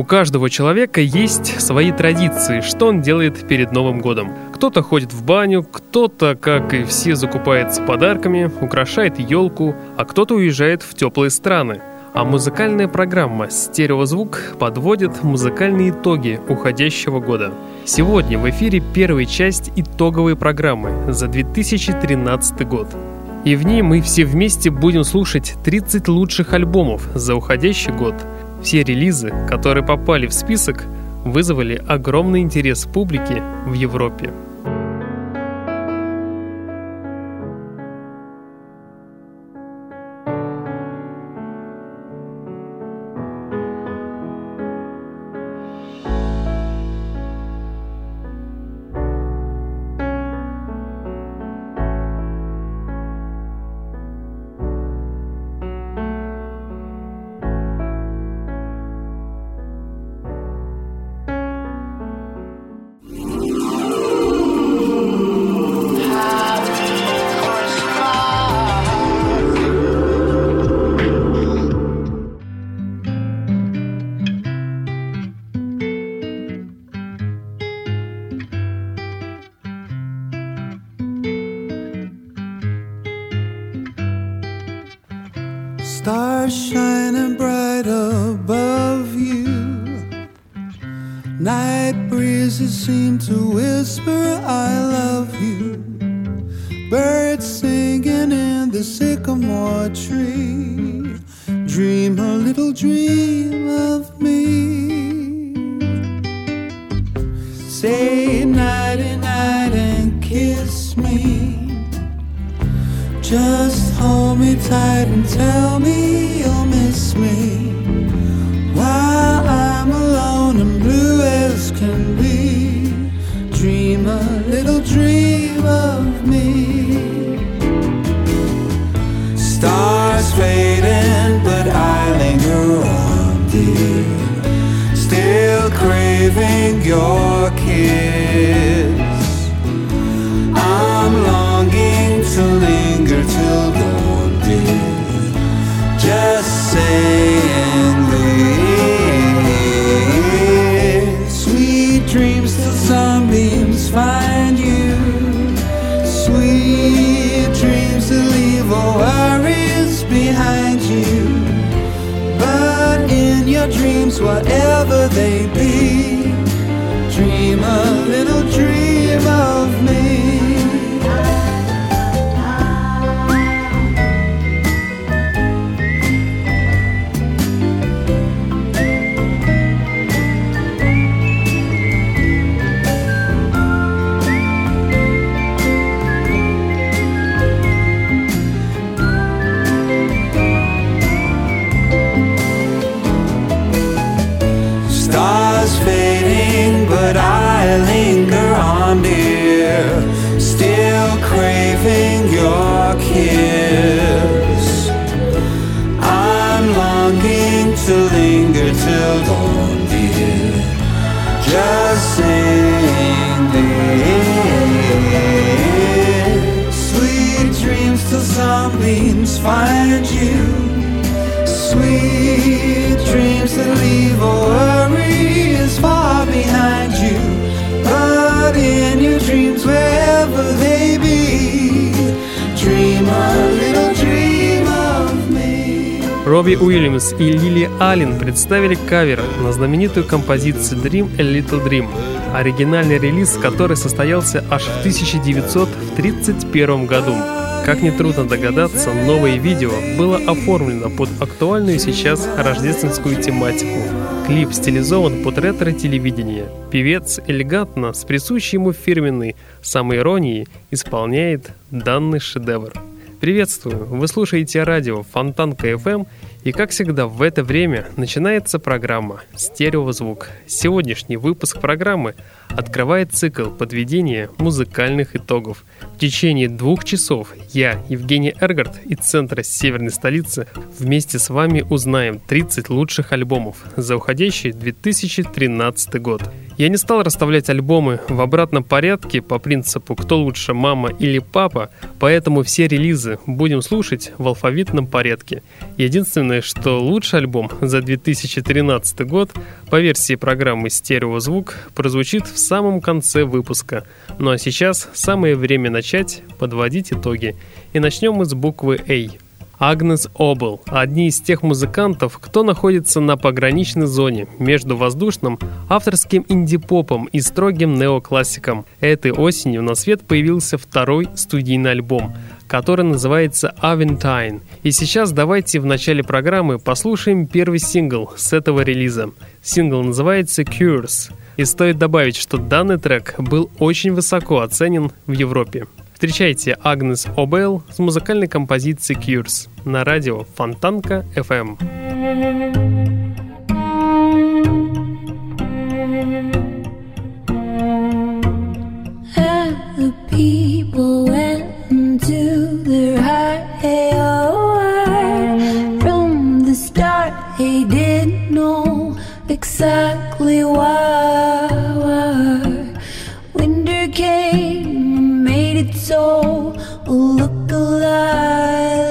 У каждого человека есть свои традиции, что он делает перед Новым годом. Кто-то ходит в баню, кто-то, как и все, закупается подарками, украшает елку, а кто-то уезжает в теплые страны. А музыкальная программа «Стереозвук» подводит музыкальные итоги уходящего года. Сегодня в эфире первая часть итоговой программы за 2013 год. И в ней мы все вместе будем слушать 30 лучших альбомов за уходящий год – все релизы, которые попали в список, вызвали огромный интерес публики в Европе. Dreams till sunbeams find you. Аллен представили кавер на знаменитую композицию Dream a Little Dream, оригинальный релиз который состоялся аж в 1931 году. Как нетрудно догадаться, новое видео было оформлено под актуальную сейчас рождественскую тематику. Клип стилизован под ретро-телевидение. Певец элегантно, с присущей ему фирменной самоиронией, исполняет данный шедевр. Приветствую! Вы слушаете радио Фонтанка FM и, как всегда, в это время начинается программа «Стереозвук». Сегодняшний выпуск программы открывает цикл подведения музыкальных итогов. В течение двух часов я, Евгений Эргард из центра северной столицы, вместе с вами узнаем 30 лучших альбомов за уходящий 2013 год. Я не стал расставлять альбомы в обратном порядке по принципу «кто лучше, мама или папа», поэтому все релизы будем слушать в алфавитном порядке. Единственное, что лучший альбом за 2013 год по версии программы «Стереозвук» прозвучит в самом конце выпуска. Ну а сейчас самое время начать подводить итоги. И начнем мы с буквы «А». Агнес Обл – одни из тех музыкантов, кто находится на пограничной зоне между воздушным авторским инди-попом и строгим неоклассиком. Этой осенью на свет появился второй студийный альбом, который называется Aventine. И сейчас давайте в начале программы послушаем первый сингл с этого релиза. Сингл называется Cures. И стоит добавить, что данный трек был очень высоко оценен в Европе. Встречайте Агнес Обел с музыкальной композицией Cures на радио Фонтанка FM. And the people went into their high hour. From the start, they didn't know exactly why. Winter came and made it so. Look alive.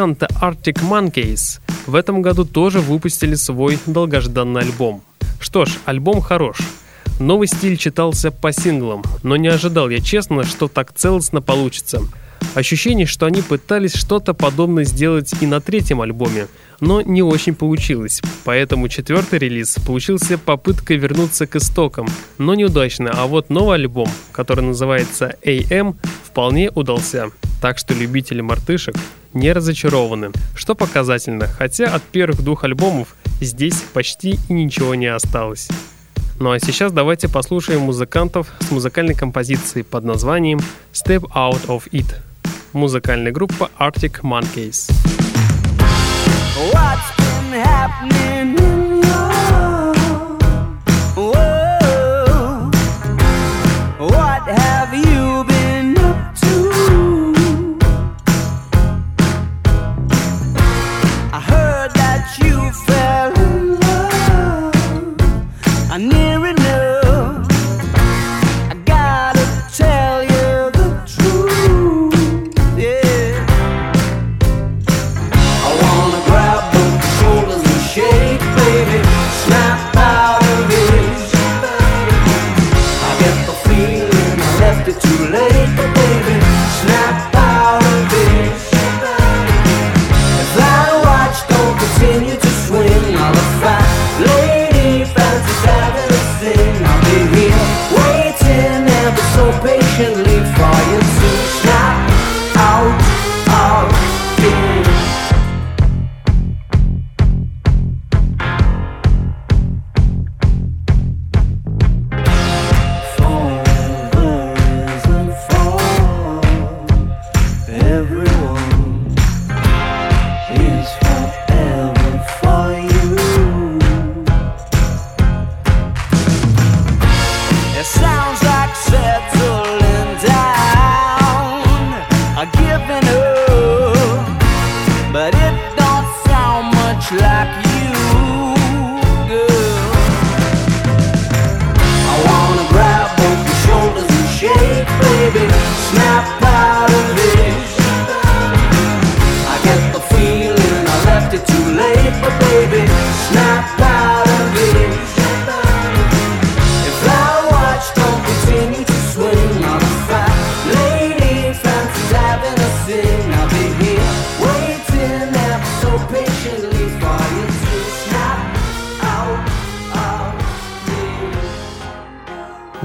Музыканты Arctic Monkeys в этом году тоже выпустили свой долгожданный альбом. Что ж, альбом хорош. Новый стиль читался по синглам, но не ожидал я честно, что так целостно получится. Ощущение, что они пытались что-то подобное сделать и на третьем альбоме, но не очень получилось. Поэтому четвертый релиз получился попыткой вернуться к истокам, но неудачно. А вот новый альбом, который называется AM, вполне удался. Так что любители мартышек не разочарованы, что показательно, хотя от первых двух альбомов здесь почти и ничего не осталось. Ну а сейчас давайте послушаем музыкантов с музыкальной композицией под названием Step Out of It. Музыкальная группа Arctic Monkeys. What's been happening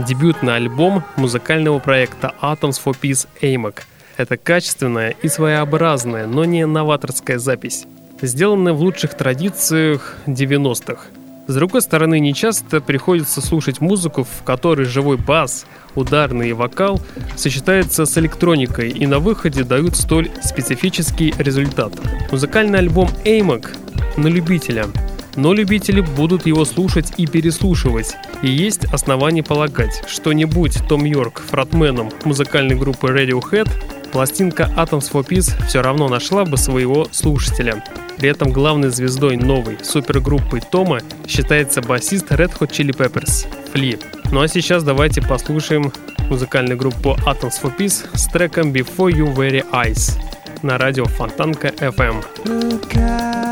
Дебютный альбом музыкального проекта Atoms for Peace AMAC. Это качественная и своеобразная, но не новаторская запись, сделанная в лучших традициях 90-х. С другой стороны, нечасто приходится слушать музыку, в которой живой бас, ударный и вокал сочетаются с электроникой и на выходе дают столь специфический результат. Музыкальный альбом AMAC на любителя, но любители будут его слушать и переслушивать. И есть основания полагать, что не будь Том Йорк фронтменом музыкальной группы Radiohead, пластинка Atoms for Peace все равно нашла бы своего слушателя. При этом главной звездой новой супергруппы Тома считается басист Red Hot Chili Peppers Фли. Ну а сейчас давайте послушаем музыкальную группу Atoms for Peace с треком Before You Very Eyes на радио Фонтанка FM. Look out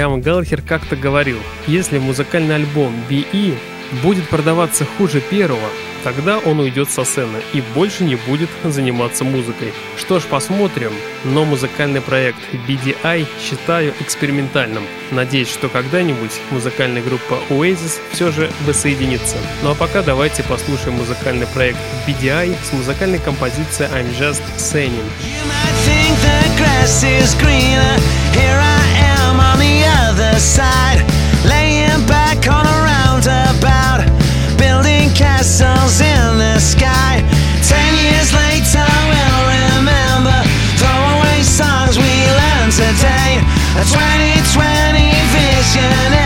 Лиам Галлахер как-то говорил, если музыкальный альбом B.E. будет продаваться хуже первого, Тогда он уйдет со сцены и больше не будет заниматься музыкой. Что ж, посмотрим. Но музыкальный проект BDI считаю экспериментальным. Надеюсь, что когда-нибудь музыкальная группа Oasis все же воссоединится. Ну а пока давайте послушаем музыкальный проект BDI с музыкальной композицией I'm Just Saying. laying back on a roundabout building castles in the sky. Ten years later, we'll remember throwaway songs we learned today. A 2020 visionary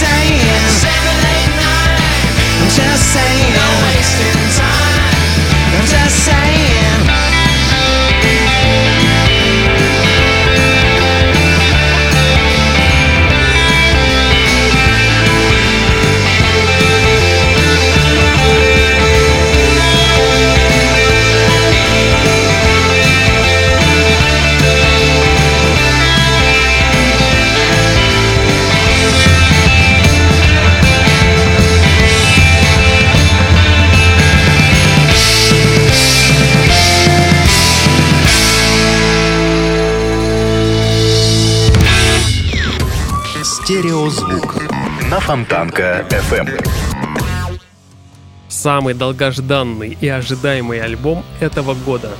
saying. Фонтанка FM. Самый долгожданный и ожидаемый альбом этого года.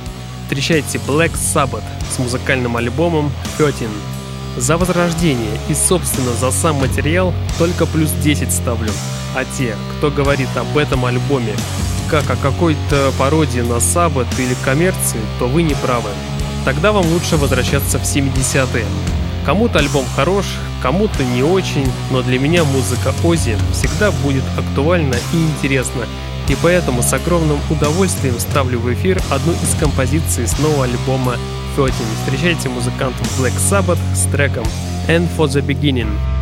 Встречайте Black Sabbath с музыкальным альбомом 13. За возрождение и, собственно, за сам материал только плюс 10 ставлю. А те, кто говорит об этом альбоме как о какой-то пародии на Sabbath или коммерции, то вы не правы. Тогда вам лучше возвращаться в 70-е. Кому-то альбом хорош, кому-то не очень, но для меня музыка Ози всегда будет актуальна и интересна, и поэтому с огромным удовольствием ставлю в эфир одну из композиций с нового альбома 13. Встречайте музыкантов Black Sabbath с треком «And for the Beginning».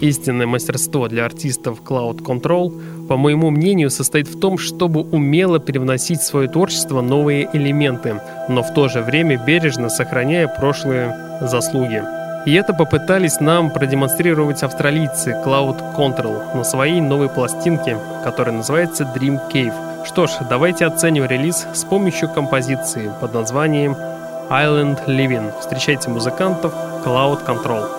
Истинное мастерство для артистов Cloud Control, по моему мнению, состоит в том, чтобы умело привносить в свое творчество новые элементы, но в то же время бережно сохраняя прошлые заслуги. И это попытались нам продемонстрировать австралийцы Cloud Control на своей новой пластинке, которая называется Dream Cave. Что ж, давайте оценим релиз с помощью композиции под названием Island Living. Встречайте музыкантов Cloud Control.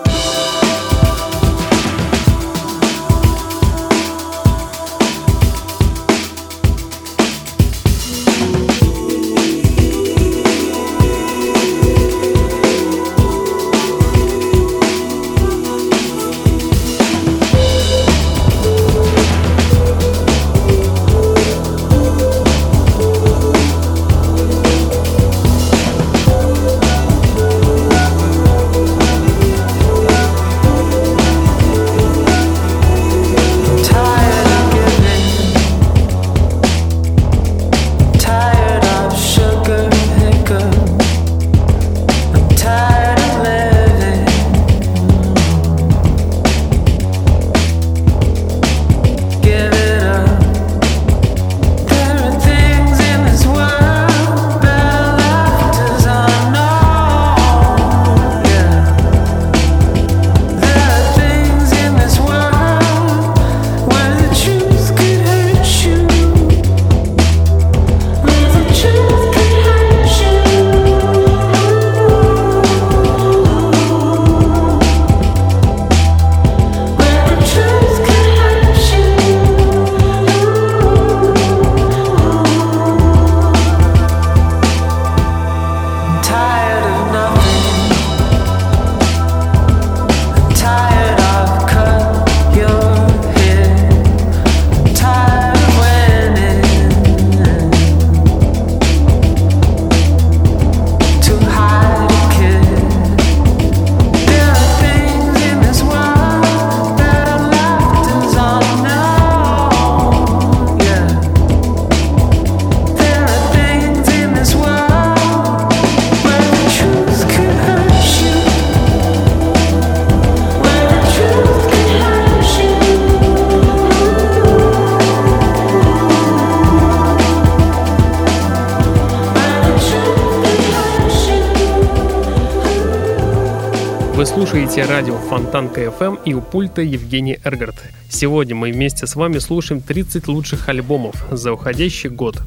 Фонтанка FM и у пульта Евгений Эргард. Сегодня мы вместе с вами слушаем 30 лучших альбомов за уходящий год.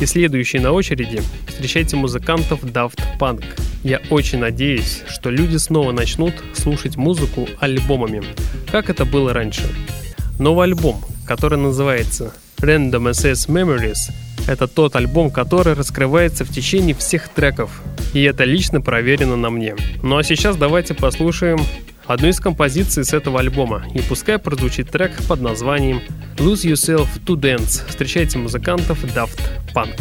И следующий на очереди встречайте музыкантов Daft Punk. Я очень надеюсь, что люди снова начнут слушать музыку альбомами, как это было раньше. Новый альбом, который называется Random Access Memories, это тот альбом, который раскрывается в течение всех треков, и это лично проверено на мне. Ну а сейчас давайте послушаем одну из композиций с этого альбома, и пускай прозвучит трек под названием Lose Yourself to Dance. Встречайте музыкантов Daft Punk.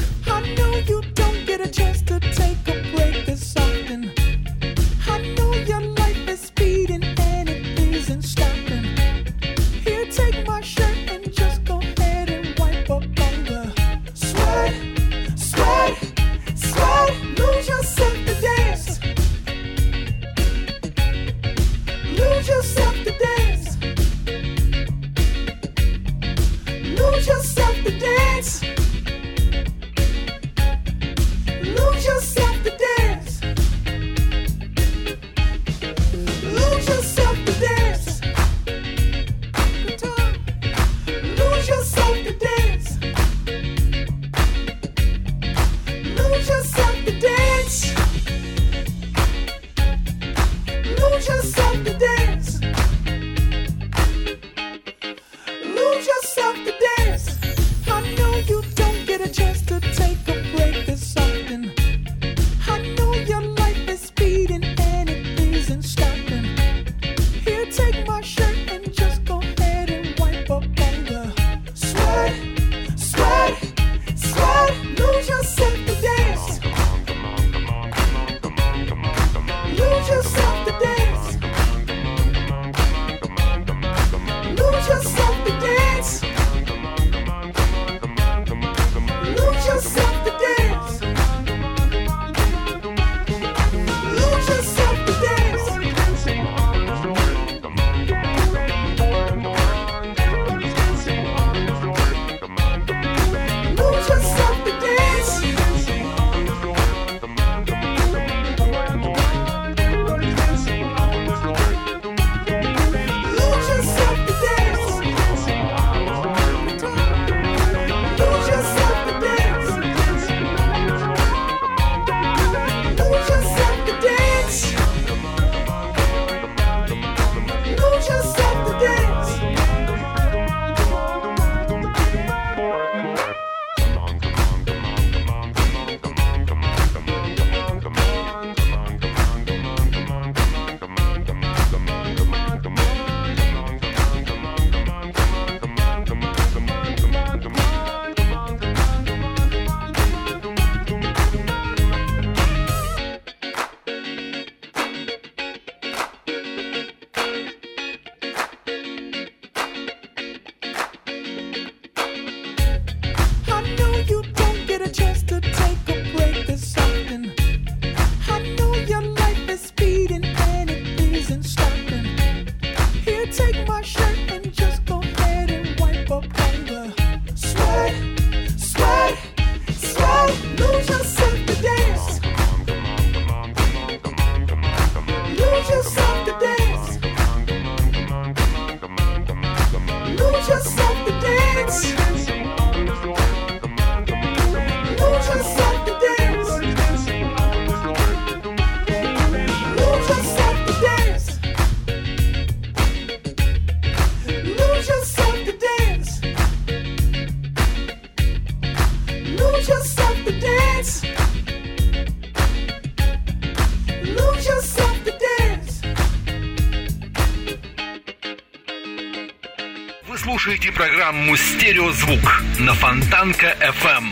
Программу «Стереозвук» на Фонтанка FM.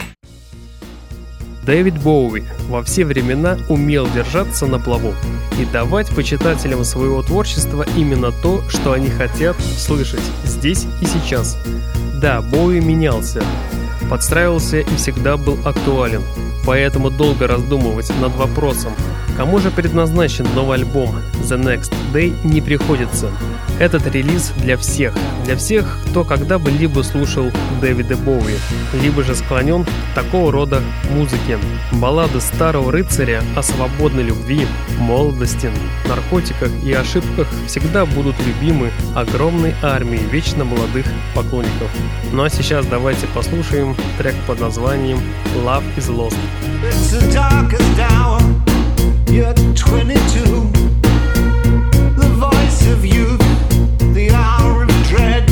Дэвид Боуи во все времена умел держаться на плаву и давать почитателям своего творчества именно то, что они хотят слышать здесь и сейчас. Да, Боуи менялся, подстраивался и всегда был актуален. Поэтому долго раздумывать над вопросом, кому же предназначен новый альбом The Next Day не приходится. Этот релиз для всех, для всех, кто когда бы либо слушал Дэвида Боуи, либо же склонен к такого рода музыке. Баллады старого рыцаря о свободной любви, молодости, наркотиках и ошибках всегда будут любимы огромной армией вечно молодых поклонников. Ну а сейчас давайте послушаем трек под названием Love is Lost. It's the. You're 22. The voice of youth, the hour of dread.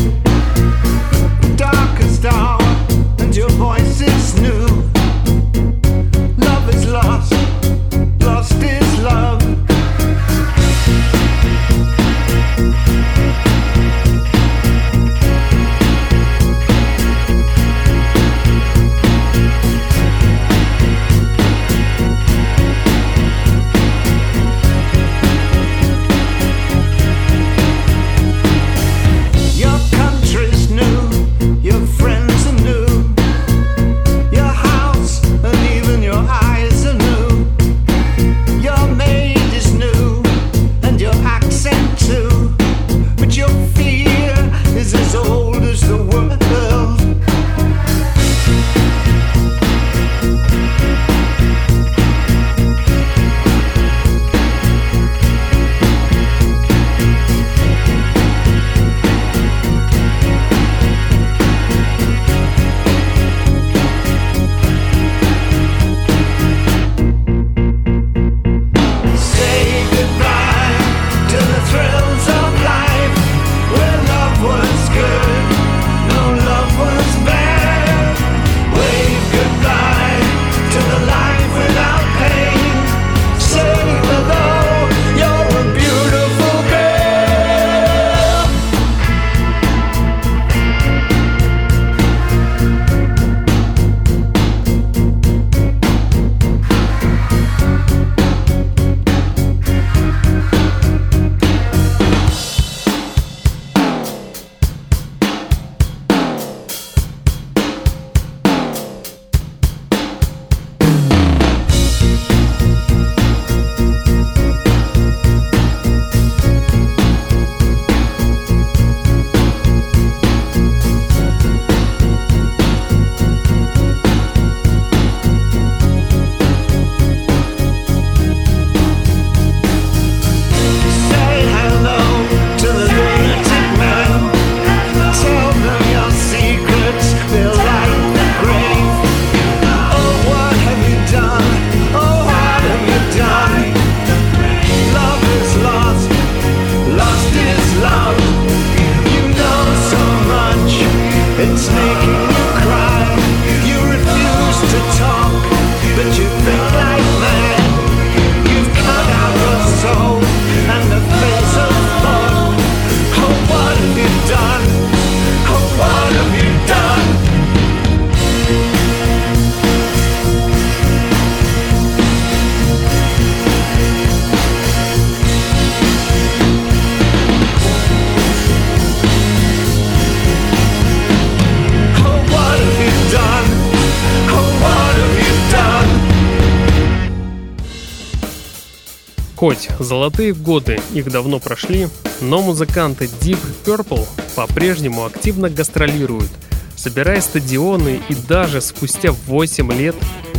Хоть золотые годы их давно прошли, но музыканты Deep Purple по-прежнему активно гастролируют, собирая стадионы и даже спустя 8 лет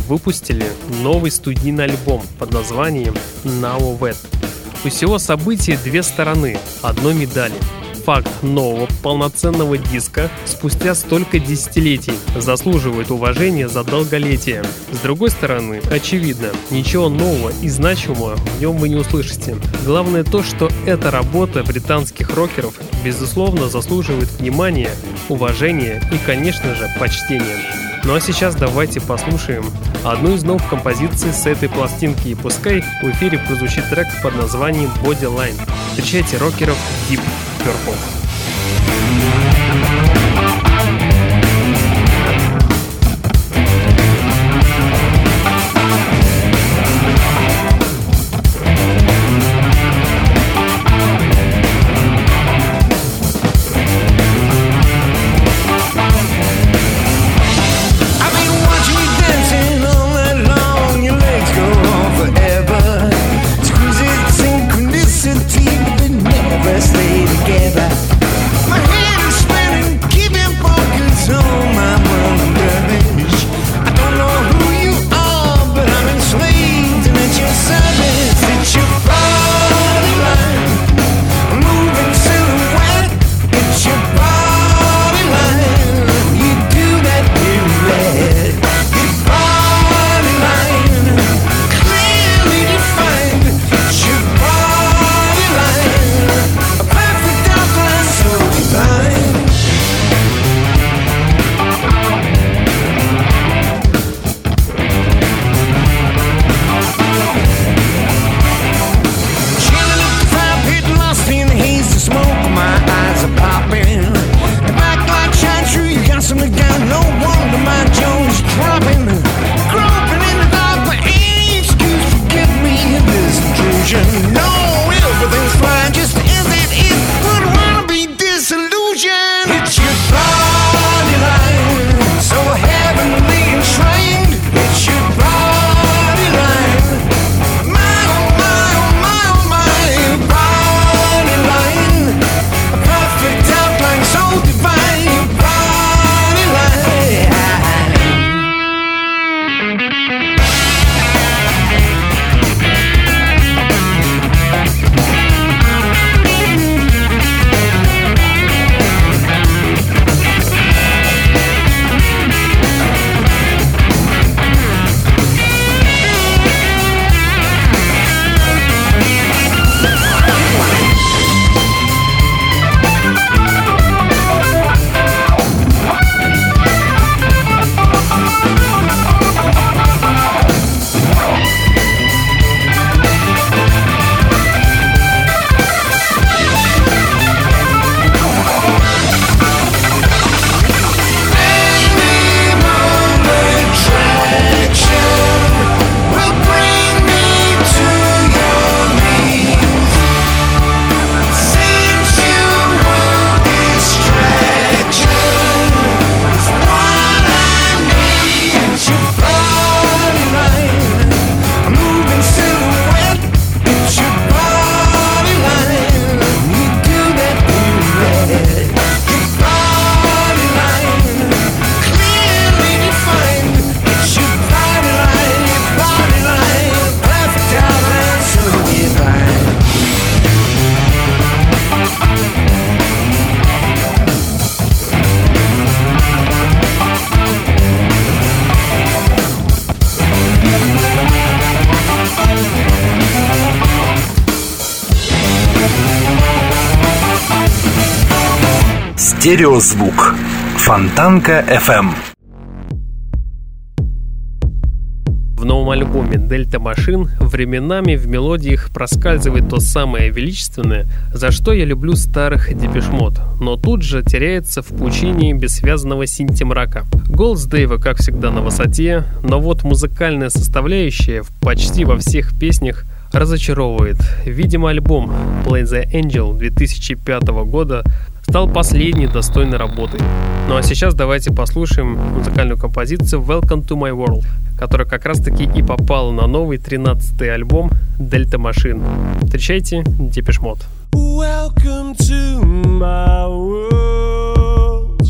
выпустили новый студийный альбом под названием Now Wet. У всего события две стороны одной медали. Факт нового полноценного диска спустя столько десятилетий заслуживает уважения за долголетие. С другой стороны, очевидно, ничего нового и значимого в нем вы не услышите. Главное то, что эта работа британских рокеров безусловно заслуживает внимания, уважения и, конечно же, почтения. Ну а сейчас давайте послушаем одну из новых композиций с этой пластинки, и пускай в эфире прозвучит трек под названием Bodyline. Встречайте рокеров Deep Purple. got no wonder my Jones dropping. Стереозвук. Фонтанка FM. В новом альбоме «Дельта Машин» временами в мелодиях проскальзывает то самое величественное, за что я люблю старых депешмот, но тут же теряется в пучине бессвязанного синтемрака. Голос Дэйва, как всегда, на высоте, но вот музыкальная составляющая почти во всех песнях разочаровывает. Видимо, альбом Play the Angel 2005 года стал последней достойной работой. Ну а сейчас давайте послушаем музыкальную композицию Welcome to My World, которая как раз таки и попала на новый 13-й альбом Delta Machine. Встречайте Депешмот. Welcome to my world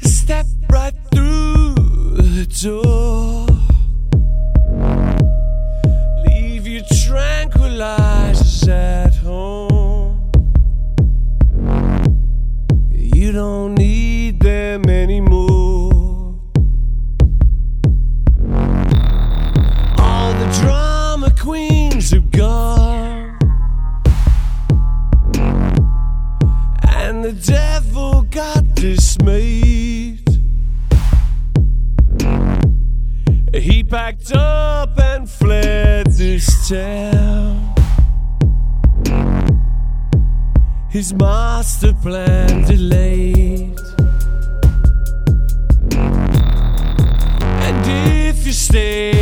Step right through the door Leave your tranquilizers at home You don't need them anymore. All the drama queens are gone. And the devil got dismayed. He packed up and fled this town. His master plan delayed. And if you stay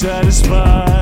satisfied.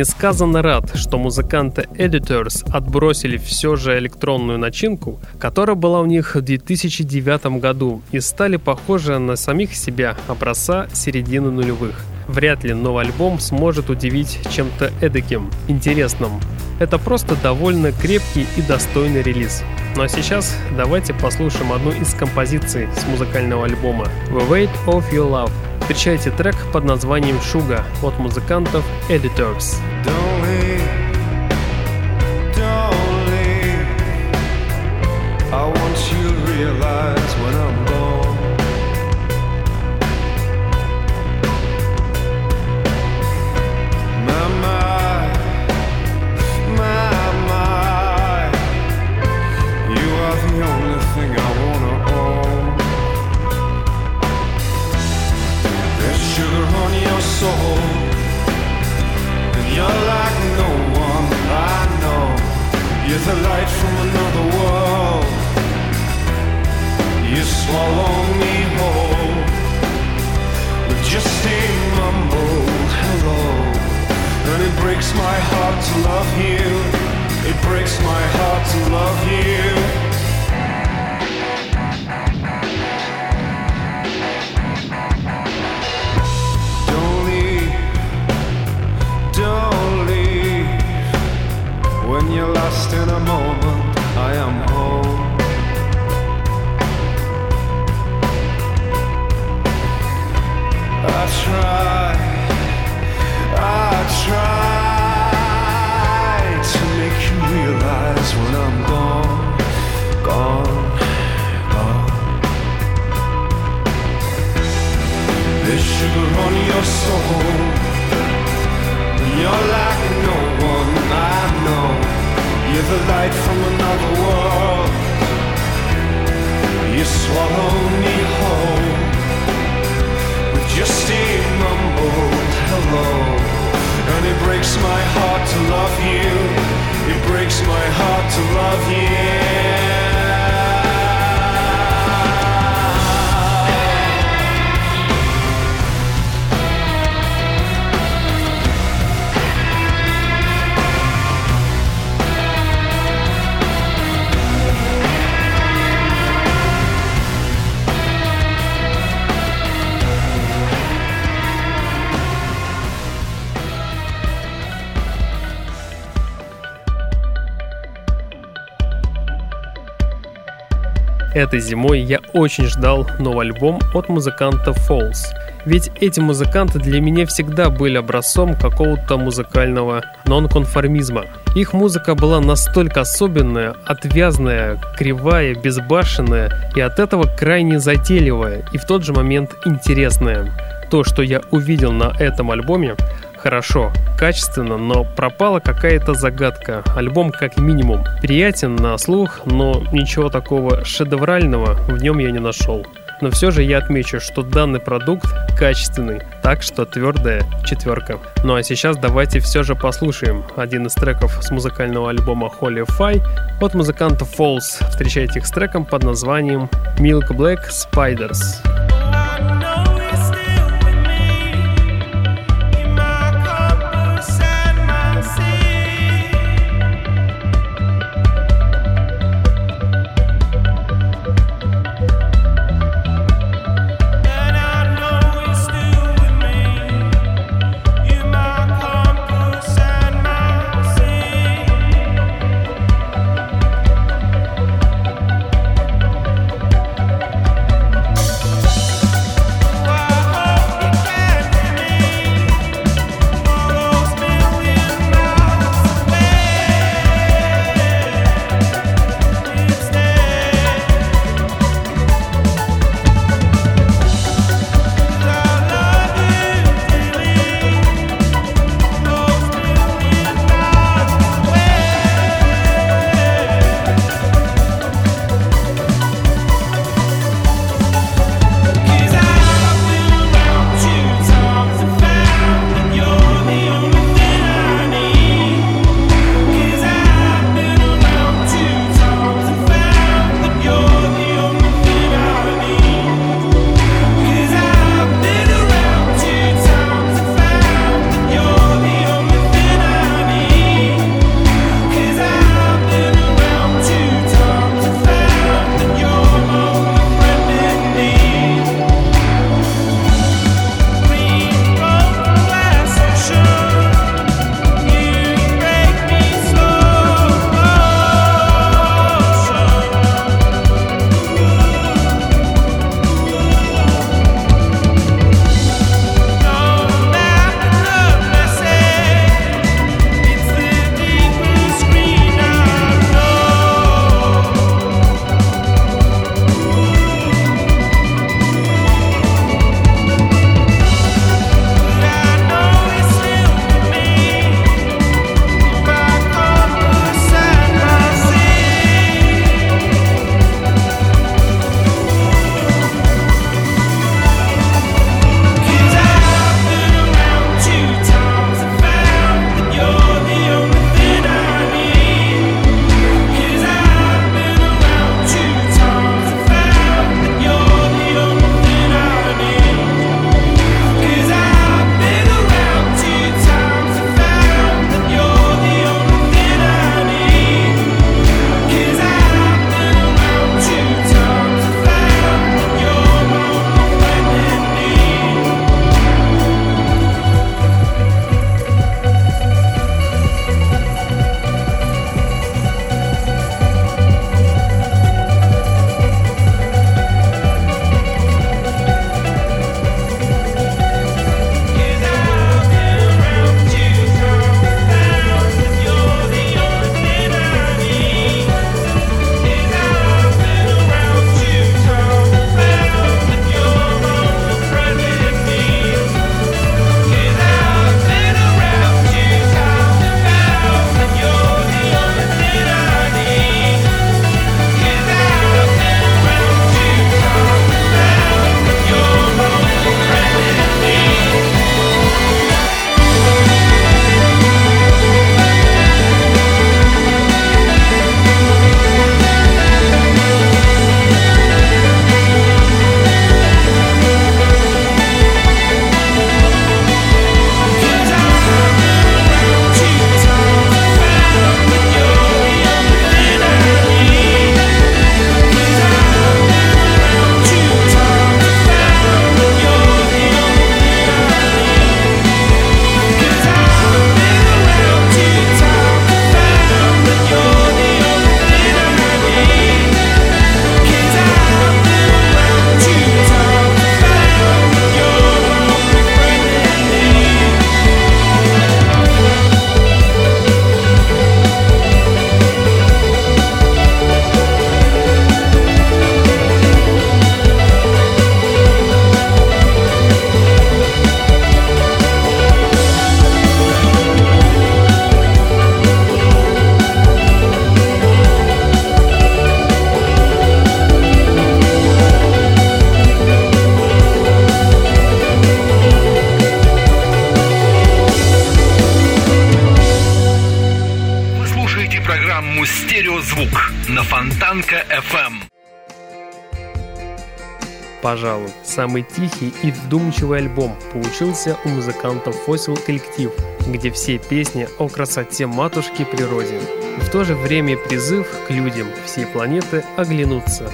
Несказанно рад, что музыканты Editors отбросили все же электронную начинку, которая была у них в 2009 году, и стали похожи на самих себя образца середины нулевых. вряд ли новый альбом сможет удивить чем-то эдаким, интересным. Это просто довольно крепкий и достойный релиз. Ну а сейчас давайте послушаем одну из композиций с музыкального альбома «The Weight of Your Love». Встречайте трек под названием «Шуга» от музыкантов Editors. realize when I Этой зимой я очень ждал новый альбом от музыканта Falls. Ведь эти музыканты для меня всегда были образцом какого-то музыкального нонконформизма. Их музыка была настолько особенная, отвязная, кривая, безбашенная и от этого крайне затейливая и в тот же момент интересная. То, что я увидел на этом альбоме, хорошо, качественно, но пропала какая-то загадка. Альбом как минимум приятен на слух, но ничего такого шедеврального в нем я не нашел. Но все же я отмечу, что данный продукт качественный, так что твердая четверка. Ну а сейчас давайте все же послушаем один из треков с музыкального альбома Holy Fi от музыканта Falls. Встречайте их с треком под названием Milk Black Spiders. Пожалуй, самый тихий и вдумчивый альбом получился у музыкантов Fossil Коллектив, где все песни о красоте матушки природе. В то же время призыв к людям всей планеты оглянуться.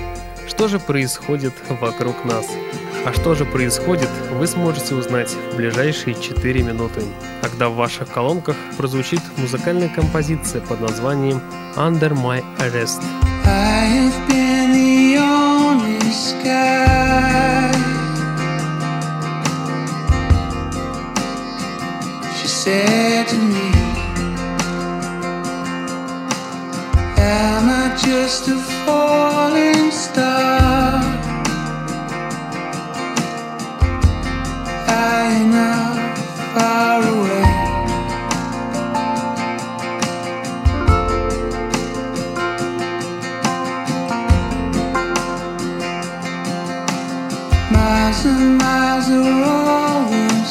Что же происходит вокруг нас? А что же происходит, вы сможете узнать в ближайшие 4 минуты, когда в ваших колонках прозвучит музыкальная композиция под названием «Under My Arrest». I sky. She said to me, Am I just a falling star? High enough, far away. And miles are all we'll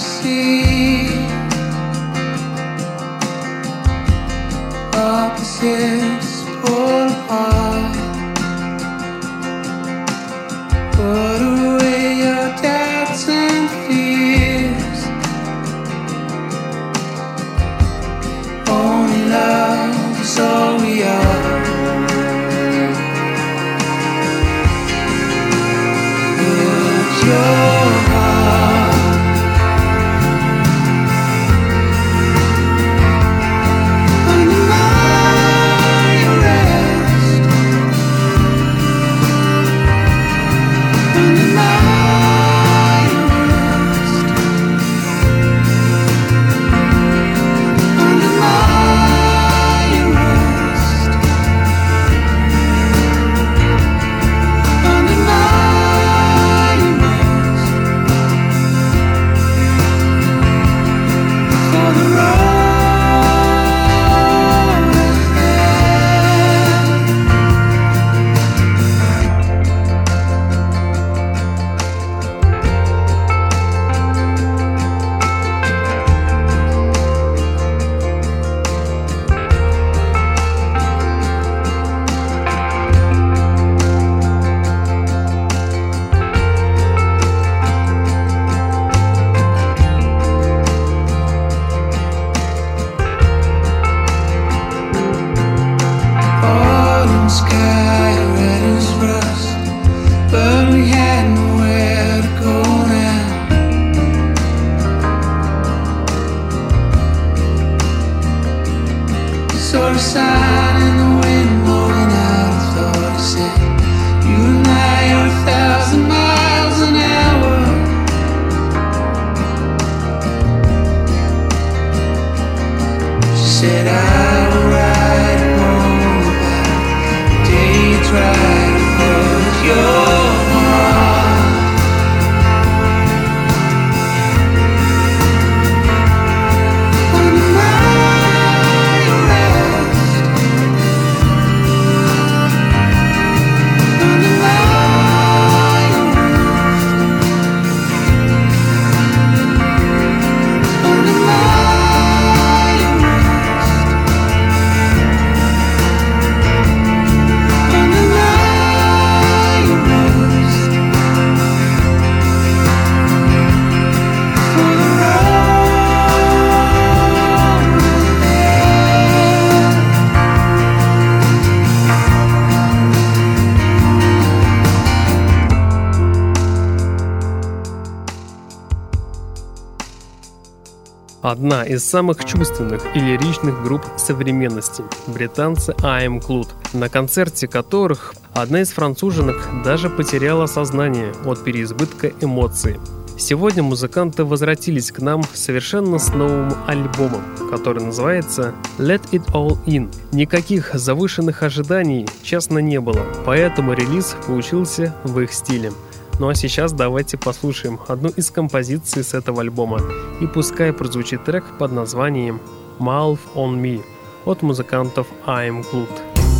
Одна из самых чувственных и лиричных групп современности – британцы Am Clued, на концерте которых одна из француженок даже потеряла сознание от переизбытка эмоций. Сегодня музыканты возвратились к нам совершенно с новым альбомом, который называется Let It All In. Никаких завышенных ожиданий, честно, не было, поэтому релиз получился в их стиле. Ну а сейчас давайте послушаем одну из композиций с этого альбома. И пускай прозвучит трек под названием Mouth on Me от музыкантов I'm Clued.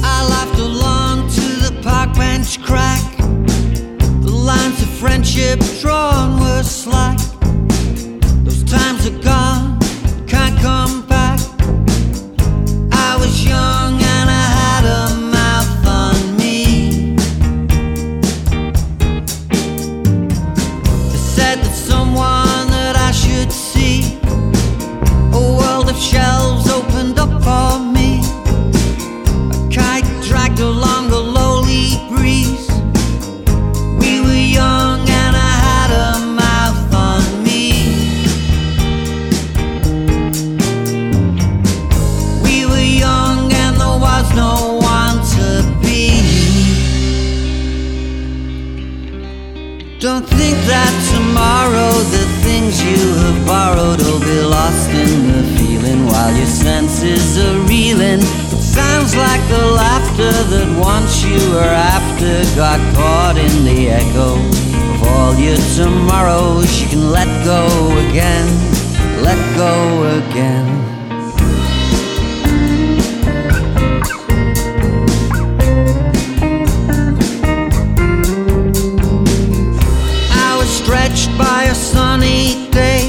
I laughed along to the park bench crack. The lines of friendship drawn were slack. Those times are gone, things you have borrowed will be lost in the feeling while your senses are reeling. It sounds like the laughter that once you were after got caught in the echo of all your tomorrows. You can let go again, let go again. Sunny day.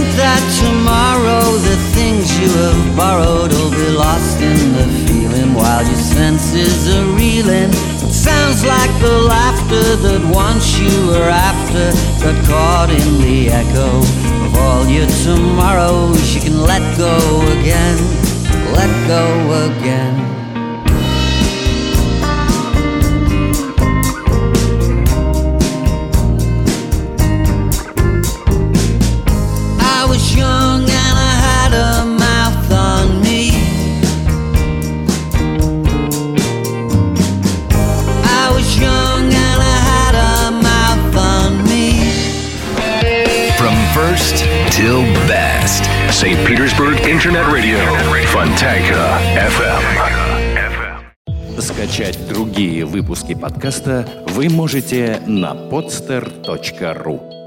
Think that tomorrow the things you have borrowed will be lost in the feeling while your senses are reeling. It sounds like the laughter that once you were after got caught in the echo of all your tomorrows. You can let go again, let go again. Till best. St. Petersburg Internet Radio. Fontanka FM. Скачать другие выпуски подкаста вы можете на podster.ru